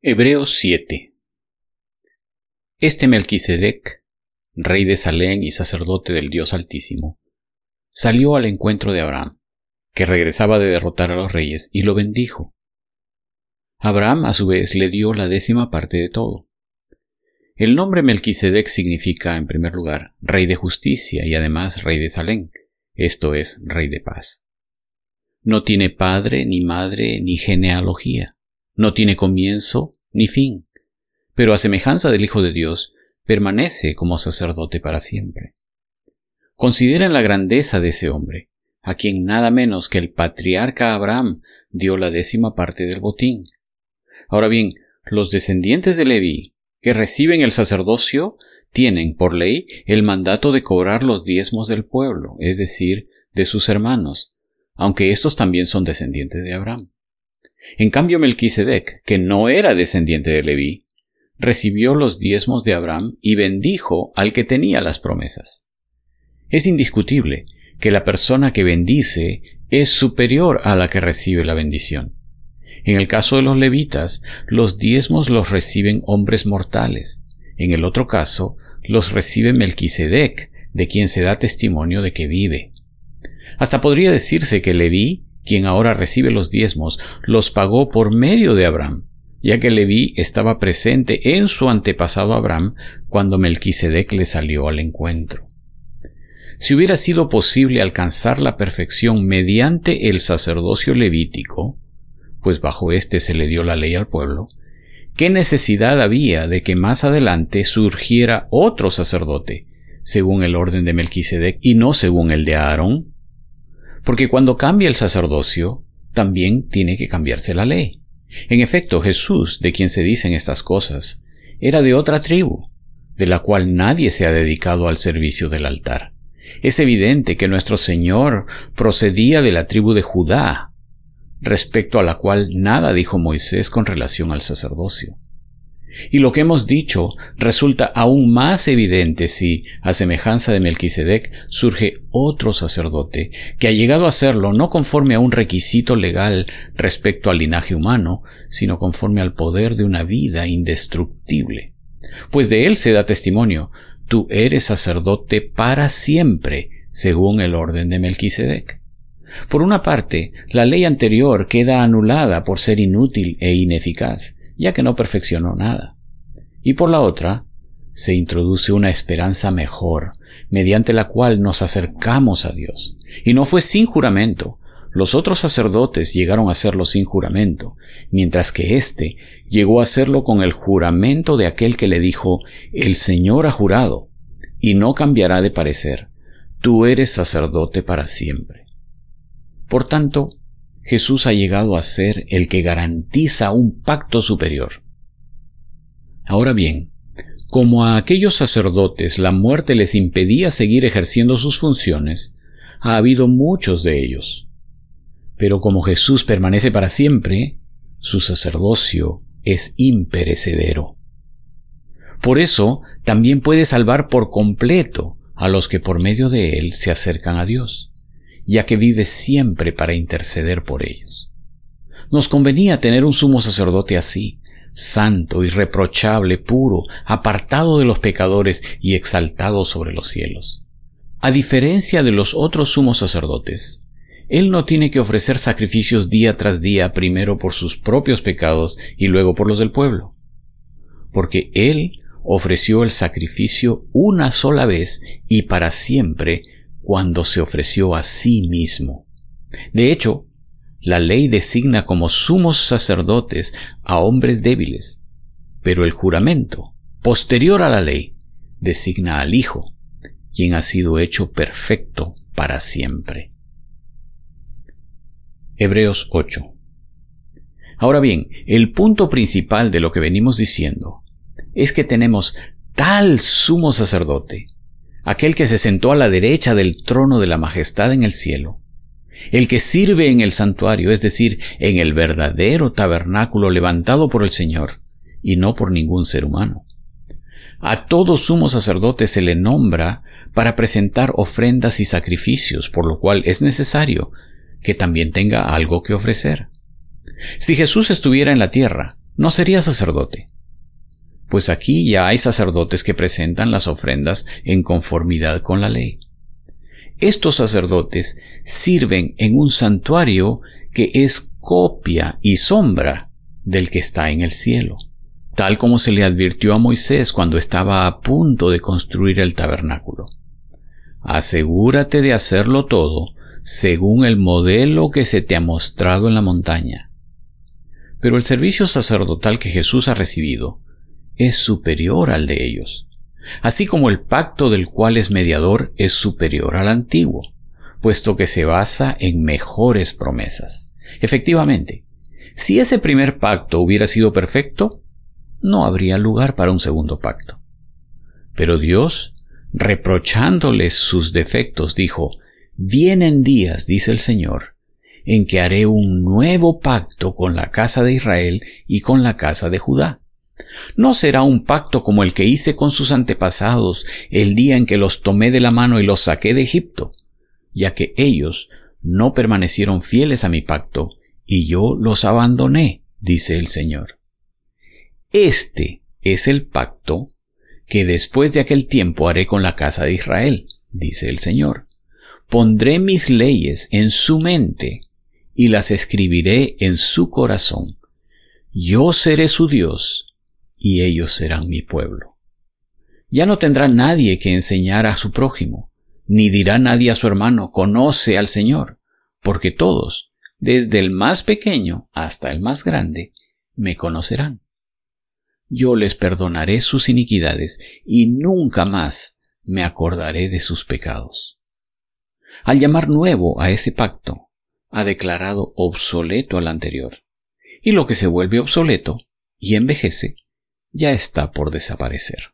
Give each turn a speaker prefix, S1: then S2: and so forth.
S1: Hebreos 7 Este Melquisedec, rey de Salén y sacerdote del Dios Altísimo, salió al encuentro de Abraham, que regresaba de derrotar a los reyes, y lo bendijo. Abraham, a su vez, le dio la décima parte de todo. El nombre Melquisedec significa, en primer lugar, rey de justicia y además rey de Salén, esto es, rey de paz. No tiene padre, ni madre, ni genealogía no tiene comienzo ni fin, pero a semejanza del Hijo de Dios, permanece como sacerdote para siempre. Consideren la grandeza de ese hombre, a quien nada menos que el patriarca Abraham dio la décima parte del botín. Ahora bien, los descendientes de Leví, que reciben el sacerdocio, tienen, por ley, el mandato de cobrar los diezmos del pueblo, es decir, de sus hermanos, aunque estos también son descendientes de Abraham. En cambio, Melquisedec, que no era descendiente de Leví, recibió los diezmos de Abraham y bendijo al que tenía las promesas. Es indiscutible que la persona que bendice es superior a la que recibe la bendición. En el caso de los levitas, los diezmos los reciben hombres mortales. En el otro caso, los recibe Melquisedec, de quien se da testimonio de que vive. Hasta podría decirse que Leví quien ahora recibe los diezmos, los pagó por medio de Abraham, ya que Leví estaba presente en su antepasado Abraham cuando Melquisedec le salió al encuentro. Si hubiera sido posible alcanzar la perfección mediante el sacerdocio levítico, pues bajo éste se le dio la ley al pueblo, ¿qué necesidad había de que más adelante surgiera otro sacerdote, según el orden de Melquisedec y no según el de Aarón? Porque cuando cambia el sacerdocio, también tiene que cambiarse la ley. En efecto, Jesús, de quien se dicen estas cosas, era de otra tribu, de la cual nadie se ha dedicado al servicio del altar. Es evidente que nuestro Señor procedía de la tribu de Judá, respecto a la cual nada dijo Moisés con relación al sacerdocio. Y lo que hemos dicho resulta aún más evidente si, a semejanza de Melquisedec, surge otro sacerdote, que ha llegado a serlo no conforme a un requisito legal respecto al linaje humano, sino conforme al poder de una vida indestructible. Pues de él se da testimonio, tú eres sacerdote para siempre, según el orden de Melquisedec. Por una parte, la ley anterior queda anulada por ser inútil e ineficaz, ya que no perfeccionó nada. Y por la otra, se introduce una esperanza mejor, mediante la cual nos acercamos a Dios. Y no fue sin juramento. Los otros sacerdotes llegaron a hacerlo sin juramento, mientras que éste llegó a hacerlo con el juramento de aquel que le dijo, El Señor ha jurado, y no cambiará de parecer, tú eres sacerdote para siempre. Por tanto, Jesús ha llegado a ser el que garantiza un pacto superior. Ahora bien, como a aquellos sacerdotes la muerte les impedía seguir ejerciendo sus funciones, ha habido muchos de ellos. Pero como Jesús permanece para siempre, su sacerdocio es imperecedero. Por eso también puede salvar por completo a los que por medio de él se acercan a Dios ya que vive siempre para interceder por ellos. Nos convenía tener un sumo sacerdote así, santo, irreprochable, puro, apartado de los pecadores y exaltado sobre los cielos. A diferencia de los otros sumos sacerdotes, él no tiene que ofrecer sacrificios día tras día primero por sus propios pecados y luego por los del pueblo, porque él ofreció el sacrificio una sola vez y para siempre cuando se ofreció a sí mismo. De hecho, la ley designa como sumos sacerdotes a hombres débiles, pero el juramento, posterior a la ley, designa al Hijo, quien ha sido hecho perfecto para siempre. Hebreos 8. Ahora bien, el punto principal de lo que venimos diciendo es que tenemos tal sumo sacerdote aquel que se sentó a la derecha del trono de la majestad en el cielo, el que sirve en el santuario, es decir, en el verdadero tabernáculo levantado por el Señor, y no por ningún ser humano. A todo sumo sacerdote se le nombra para presentar ofrendas y sacrificios, por lo cual es necesario que también tenga algo que ofrecer. Si Jesús estuviera en la tierra, no sería sacerdote. Pues aquí ya hay sacerdotes que presentan las ofrendas en conformidad con la ley. Estos sacerdotes sirven en un santuario que es copia y sombra del que está en el cielo, tal como se le advirtió a Moisés cuando estaba a punto de construir el tabernáculo. Asegúrate de hacerlo todo según el modelo que se te ha mostrado en la montaña. Pero el servicio sacerdotal que Jesús ha recibido es superior al de ellos así como el pacto del cual es mediador es superior al antiguo, puesto que se basa en mejores promesas. Efectivamente, si ese primer pacto hubiera sido perfecto, no habría lugar para un segundo pacto. Pero Dios, reprochándoles sus defectos, dijo, Vienen días, dice el Señor, en que haré un nuevo pacto con la casa de Israel y con la casa de Judá no será un pacto como el que hice con sus antepasados el día en que los tomé de la mano y los saqué de Egipto, ya que ellos no permanecieron fieles a mi pacto, y yo los abandoné, dice el Señor. Este es el pacto que después de aquel tiempo haré con la casa de Israel, dice el Señor. Pondré mis leyes en su mente y las escribiré en su corazón. Yo seré su Dios y ellos serán mi pueblo. Ya no tendrá nadie que enseñar a su prójimo, ni dirá nadie a su hermano, conoce al Señor, porque todos, desde el más pequeño hasta el más grande, me conocerán. Yo les perdonaré sus iniquidades y nunca más me acordaré de sus pecados. Al llamar nuevo a ese pacto, ha declarado obsoleto al anterior, y lo que se vuelve obsoleto y envejece ya está por desaparecer.